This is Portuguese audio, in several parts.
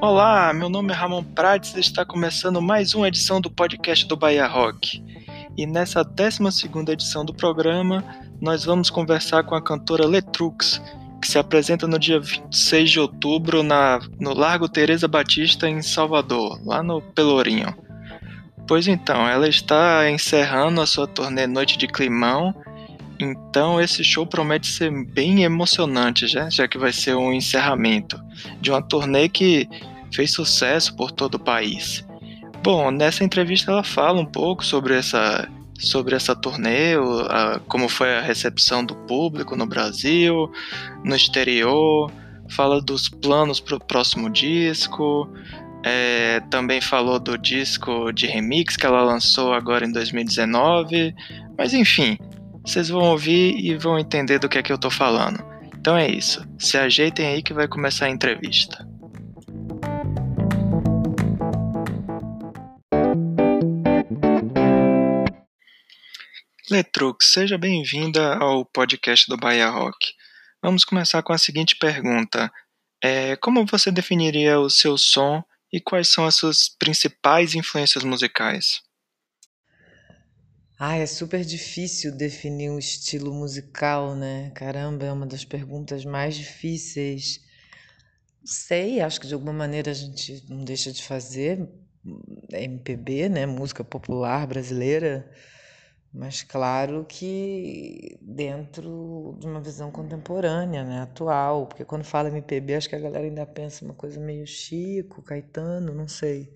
Olá, meu nome é Ramon Prates e está começando mais uma edição do podcast do Bahia Rock. E nessa 12 edição do programa, nós vamos conversar com a cantora Letrux, que se apresenta no dia 26 de outubro na, no Largo Teresa Batista, em Salvador, lá no Pelourinho. Pois então, ela está encerrando a sua turnê Noite de Climão, então esse show promete ser bem emocionante, já, já que vai ser um encerramento de uma turnê que fez sucesso por todo o país. Bom, nessa entrevista ela fala um pouco sobre essa sobre essa turnê, a, como foi a recepção do público no Brasil, no exterior, fala dos planos para o próximo disco, é, também falou do disco de remix que ela lançou agora em 2019, mas enfim, vocês vão ouvir e vão entender do que é que eu tô falando. Então é isso, se ajeitem aí que vai começar a entrevista. Letrux, seja bem-vinda ao podcast do Bahia Rock. Vamos começar com a seguinte pergunta: é, Como você definiria o seu som e quais são as suas principais influências musicais? Ah, é super difícil definir um estilo musical, né? Caramba, é uma das perguntas mais difíceis. Sei, acho que de alguma maneira a gente não deixa de fazer MPB, né? Música popular brasileira mas claro que dentro de uma visão contemporânea, né, atual, porque quando fala MPB, acho que a galera ainda pensa uma coisa meio Chico, Caetano, não sei.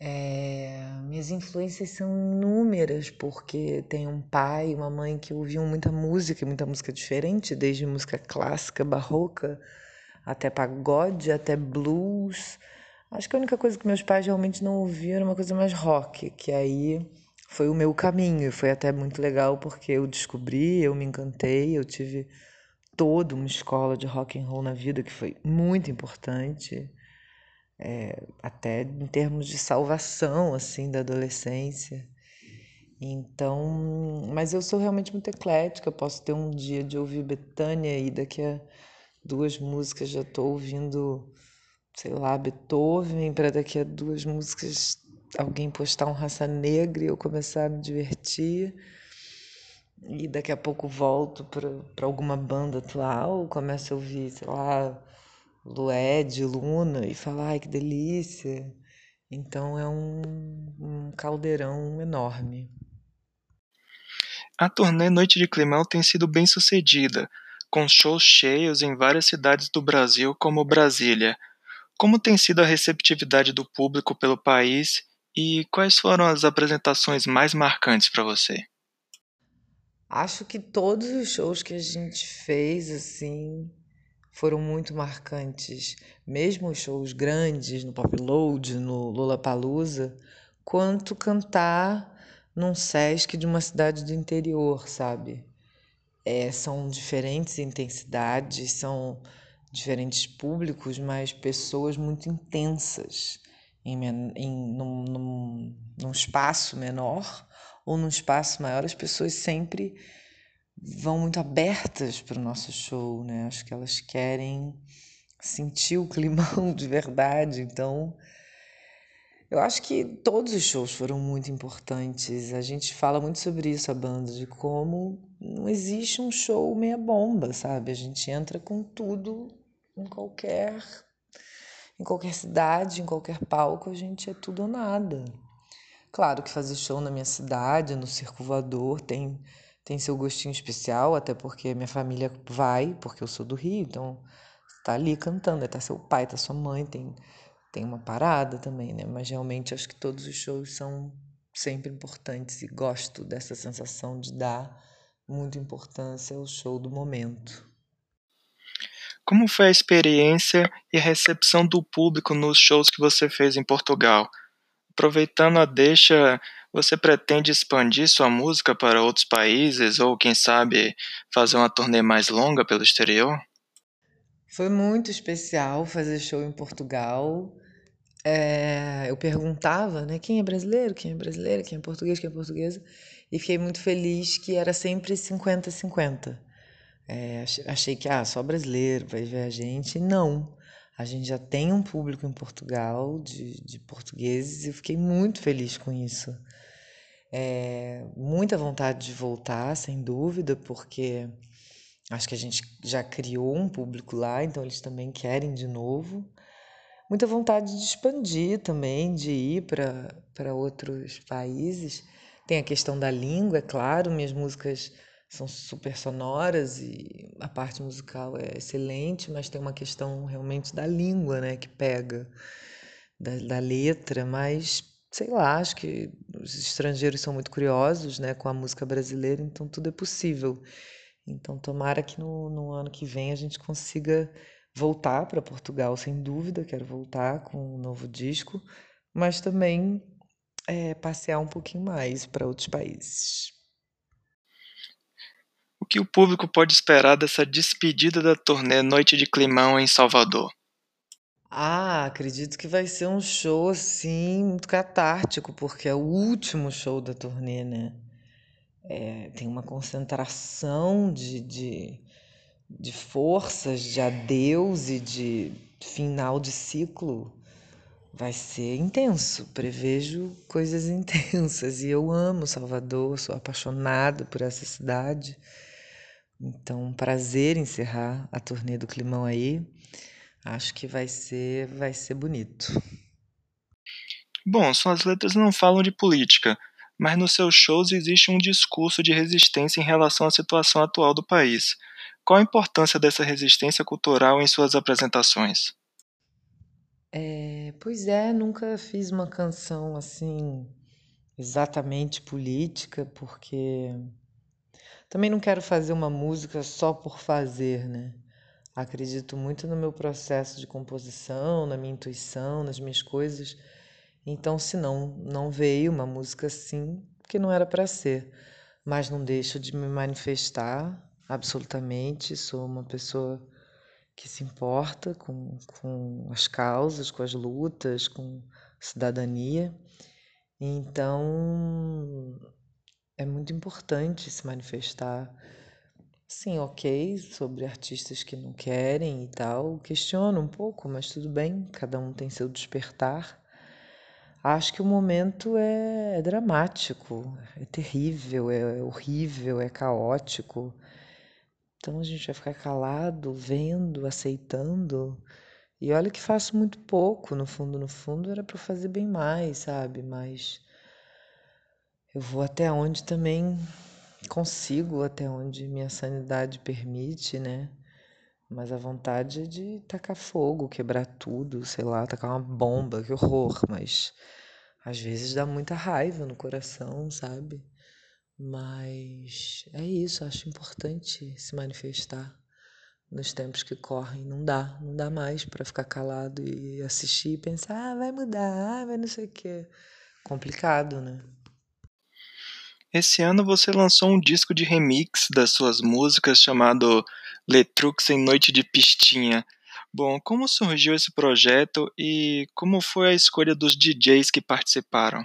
É, minhas influências são inúmeras, porque tenho um pai e uma mãe que ouviam muita música, muita música diferente, desde música clássica, barroca, até pagode, até blues. Acho que a única coisa que meus pais realmente não ouviam era uma coisa mais rock, que aí foi o meu caminho. Foi até muito legal porque eu descobri, eu me encantei, eu tive toda uma escola de rock and roll na vida que foi muito importante, é, até em termos de salvação assim da adolescência. Então, mas eu sou realmente muito eclética. Eu posso ter um dia de ouvir Betânia e daqui a duas músicas já estou ouvindo, sei lá, Beethoven, para daqui a duas músicas alguém postar um raça negra e eu começar a me divertir. E daqui a pouco volto para alguma banda atual, começo a ouvir, sei lá, Lued, Luna e falar, ai que delícia. Então é um, um caldeirão enorme. A turnê Noite de Climão tem sido bem sucedida, com shows cheios em várias cidades do Brasil, como Brasília. Como tem sido a receptividade do público pelo país e quais foram as apresentações mais marcantes para você? Acho que todos os shows que a gente fez assim foram muito marcantes, mesmo os shows grandes no Pop Load, no Lollapalooza, quanto cantar num Sesc de uma cidade do interior, sabe? É, são diferentes intensidades, são diferentes públicos, mas pessoas muito intensas em, em num, num, num espaço menor ou num espaço maior, as pessoas sempre vão muito abertas para o nosso show, né? Acho que elas querem sentir o climão de verdade. Então, eu acho que todos os shows foram muito importantes. A gente fala muito sobre isso, a banda, de como não existe um show meia bomba, sabe? A gente entra com tudo em qualquer em qualquer cidade, em qualquer palco, a gente é tudo ou nada. Claro que fazer show na minha cidade, no Circo Voador, tem, tem seu gostinho especial, até porque minha família vai, porque eu sou do Rio, então tá ali cantando, tá seu pai, tá sua mãe, tem, tem uma parada também, né? Mas realmente acho que todos os shows são sempre importantes e gosto dessa sensação de dar muita importância ao show do momento. Como foi a experiência e a recepção do público nos shows que você fez em Portugal? Aproveitando a deixa, você pretende expandir sua música para outros países ou, quem sabe, fazer uma turnê mais longa pelo exterior? Foi muito especial fazer show em Portugal. É, eu perguntava, né, quem é brasileiro, quem é brasileiro, quem é português, quem é portuguesa, e fiquei muito feliz que era sempre 50-50. É, achei que ah, só brasileiro vai ver a gente. Não. A gente já tem um público em Portugal de, de portugueses e fiquei muito feliz com isso. É, muita vontade de voltar, sem dúvida, porque acho que a gente já criou um público lá, então eles também querem de novo. Muita vontade de expandir também, de ir para outros países. Tem a questão da língua, é claro, minhas músicas são super sonoras e a parte musical é excelente, mas tem uma questão realmente da língua, né, que pega, da, da letra, mas sei lá, acho que os estrangeiros são muito curiosos, né, com a música brasileira, então tudo é possível. Então, tomara que no, no ano que vem a gente consiga voltar para Portugal, sem dúvida, quero voltar com um novo disco, mas também é, passear um pouquinho mais para outros países. Que o público pode esperar dessa despedida da turnê Noite de Climão em Salvador? Ah, acredito que vai ser um show assim muito catártico, porque é o último show da turnê, né? É, tem uma concentração de, de, de forças, de adeus e de final de ciclo vai ser intenso. Prevejo coisas intensas e eu amo Salvador, sou apaixonada por essa cidade. Então, um prazer encerrar a turnê do Climão aí. Acho que vai ser, vai ser bonito. Bom, suas letras não falam de política, mas nos seus shows existe um discurso de resistência em relação à situação atual do país. Qual a importância dessa resistência cultural em suas apresentações? É, pois é, nunca fiz uma canção assim exatamente política, porque também não quero fazer uma música só por fazer, né? Acredito muito no meu processo de composição, na minha intuição, nas minhas coisas. Então, se não, não veio uma música assim, porque não era para ser. Mas não deixo de me manifestar absolutamente. Sou uma pessoa que se importa com, com as causas, com as lutas, com cidadania. Então, é muito importante se manifestar. Sim, ok, sobre artistas que não querem e tal. Questiono um pouco, mas tudo bem, cada um tem seu despertar. Acho que o momento é, é dramático, é terrível, é horrível, é caótico. Então a gente vai ficar calado, vendo, aceitando. E olha que faço muito pouco, no fundo, no fundo era para fazer bem mais, sabe? Mas eu vou até onde também consigo, até onde minha sanidade permite, né? Mas a vontade é de tacar fogo, quebrar tudo, sei lá, tacar uma bomba, que horror, mas às vezes dá muita raiva no coração, sabe? Mas é isso, acho importante se manifestar nos tempos que correm. Não dá, não dá mais para ficar calado e assistir e pensar, ah, vai mudar, ah, vai não sei o quê. Complicado, né? Esse ano você lançou um disco de remix das suas músicas chamado Letrux em Noite de Pistinha. Bom, como surgiu esse projeto e como foi a escolha dos DJs que participaram?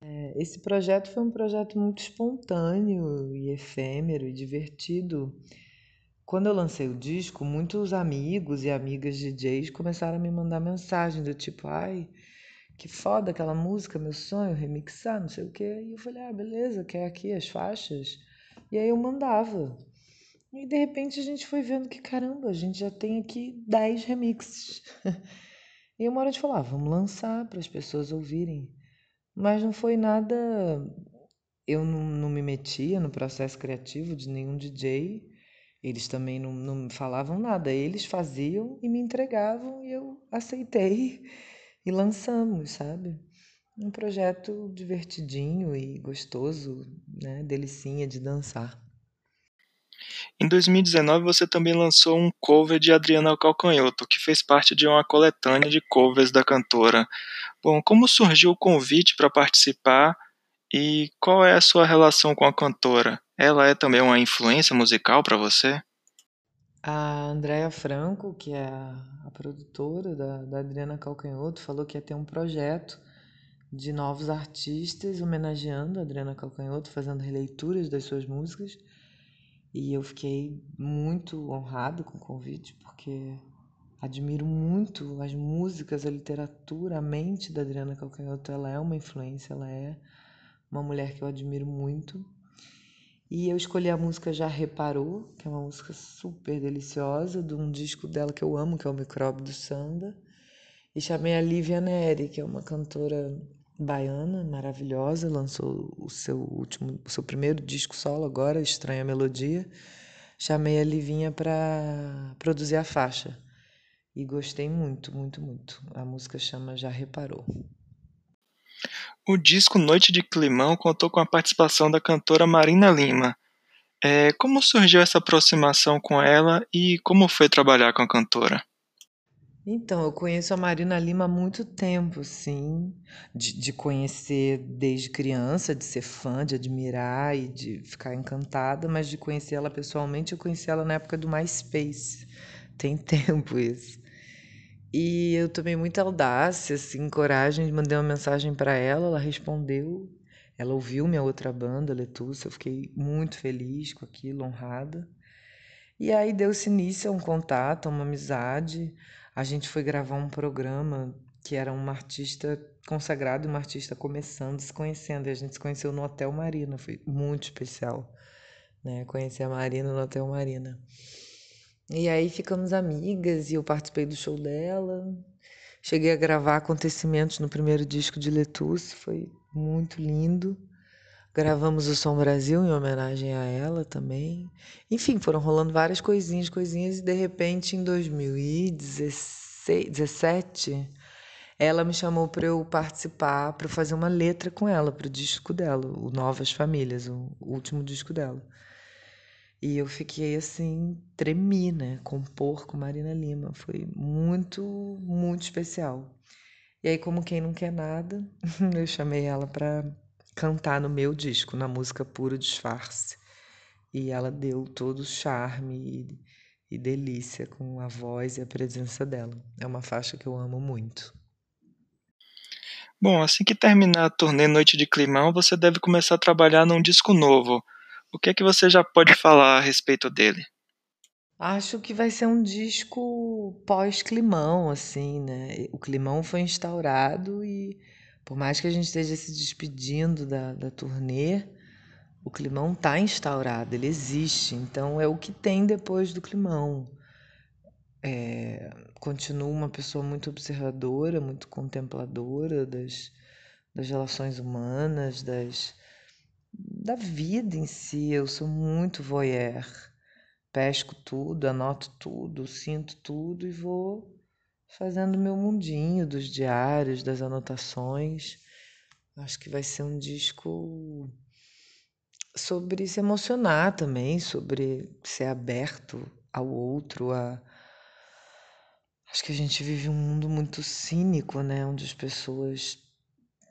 É, esse projeto foi um projeto muito espontâneo e efêmero e divertido. Quando eu lancei o disco, muitos amigos e amigas DJs começaram a me mandar mensagem do tipo, ai, que foda aquela música, meu sonho, remixar, não sei o quê. E eu falei, ah, beleza, quer aqui as faixas? E aí eu mandava. E de repente a gente foi vendo que, caramba, a gente já tem aqui 10 remixes. e uma hora gente falou, ah, vamos lançar para as pessoas ouvirem. Mas não foi nada. Eu não, não me metia no processo criativo de nenhum DJ. Eles também não, não falavam nada. Eles faziam e me entregavam e eu aceitei e lançamos, sabe? Um projeto divertidinho e gostoso, né? Delicinha de dançar. Em 2019 você também lançou um cover de Adriana Calcanhoto, que fez parte de uma coletânea de covers da cantora. Bom, como surgiu o convite para participar e qual é a sua relação com a cantora? Ela é também uma influência musical para você? A Andrea Franco, que é a, produtora da, da Adriana Calcanhoto, falou que ia ter um projeto de novos artistas homenageando a Adriana Calcanhoto, fazendo releituras das suas músicas. E eu fiquei muito honrado com o convite, porque admiro muito as músicas, a literatura, a mente da Adriana Calcanhoto. Ela é uma influência, ela é uma mulher que eu admiro muito. E eu escolhi a música Já Reparou, que é uma música super deliciosa, de um disco dela que eu amo, que é o Micróbio do Samba. E chamei a Lívia Neri, que é uma cantora baiana maravilhosa, lançou o seu último, o seu primeiro disco solo agora, Estranha Melodia. Chamei a Livinha para produzir a faixa. E gostei muito, muito, muito. A música chama Já Reparou. O disco Noite de Climão contou com a participação da cantora Marina Lima. É, como surgiu essa aproximação com ela e como foi trabalhar com a cantora? Então, eu conheço a Marina Lima há muito tempo, sim, de, de conhecer desde criança, de ser fã, de admirar e de ficar encantada, mas de conhecer ela pessoalmente, eu conheci ela na época do MySpace. Tem tempo isso. E eu tomei muita audácia, assim, coragem, mandei uma mensagem para ela, ela respondeu. Ela ouviu minha outra banda, Letussa, eu fiquei muito feliz com aquilo, honrada. E aí deu-se início a um contato, a uma amizade. A gente foi gravar um programa que era uma artista consagrada uma artista começando, se conhecendo. E a gente se conheceu no Hotel Marina, foi muito especial, né? Conhecer a Marina no Hotel Marina. E aí ficamos amigas e eu participei do show dela. Cheguei a gravar acontecimentos no primeiro disco de Letusse, foi muito lindo. Gravamos o Som Brasil em homenagem a ela também. Enfim, foram rolando várias coisinhas, coisinhas, e de repente em 2017 ela me chamou para eu participar, para fazer uma letra com ela para o disco dela, o Novas Famílias, o último disco dela. E eu fiquei assim, tremi, né? Compor com Marina Lima. Foi muito, muito especial. E aí, como quem não quer nada, eu chamei ela para cantar no meu disco, na música Puro Disfarce. E ela deu todo o charme e, e delícia com a voz e a presença dela. É uma faixa que eu amo muito. Bom, assim que terminar a turnê Noite de Climão, você deve começar a trabalhar num disco novo. O que é que você já pode falar a respeito dele? Acho que vai ser um disco pós-climão, assim, né? O climão foi instaurado e, por mais que a gente esteja se despedindo da, da turnê, o climão está instaurado, ele existe. Então, é o que tem depois do climão. É, continuo uma pessoa muito observadora, muito contempladora das, das relações humanas, das da vida em si. Eu sou muito voyeur. Pesco tudo, anoto tudo, sinto tudo e vou fazendo meu mundinho dos diários, das anotações. Acho que vai ser um disco sobre se emocionar também, sobre ser aberto ao outro, a Acho que a gente vive um mundo muito cínico, né, onde as pessoas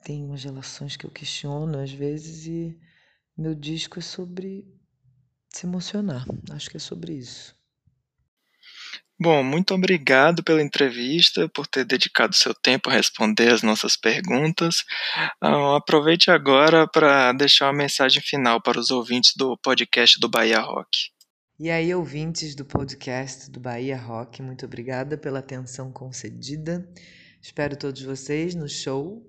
têm umas relações que eu questiono às vezes e meu disco é sobre se emocionar. Acho que é sobre isso. Bom, muito obrigado pela entrevista, por ter dedicado seu tempo a responder as nossas perguntas. Uh, aproveite agora para deixar uma mensagem final para os ouvintes do podcast do Bahia Rock. E aí, ouvintes do podcast do Bahia Rock, muito obrigada pela atenção concedida. Espero todos vocês no show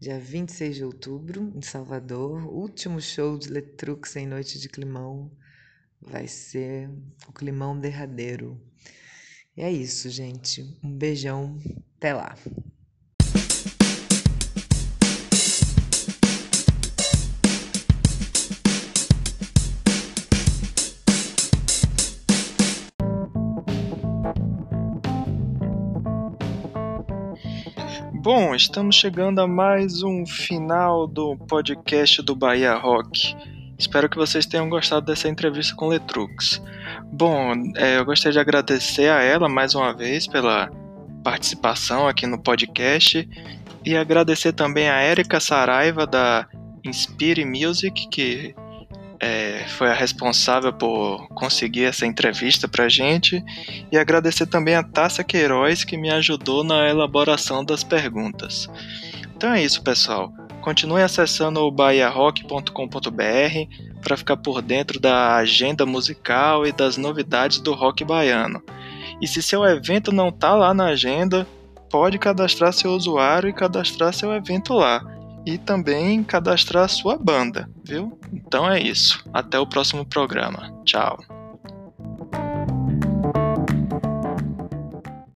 dia 26 de outubro, em Salvador. Último show de Letrux em Noite de Climão. Vai ser o climão derradeiro. E é isso, gente. Um beijão. Até lá. Bom, estamos chegando a mais um final do podcast do Bahia Rock. Espero que vocês tenham gostado dessa entrevista com Letrux. Bom, é, eu gostaria de agradecer a ela mais uma vez pela participação aqui no podcast e agradecer também a Erika Saraiva da Inspire Music, que é, foi a responsável por conseguir essa entrevista para gente e agradecer também a Tássia Queiroz que me ajudou na elaboração das perguntas. Então é isso, pessoal. Continue acessando o bahiarock.com.br para ficar por dentro da agenda musical e das novidades do rock baiano. E se seu evento não tá lá na agenda, pode cadastrar seu usuário e cadastrar seu evento lá. E também cadastrar sua banda, viu? Então é isso. Até o próximo programa. Tchau.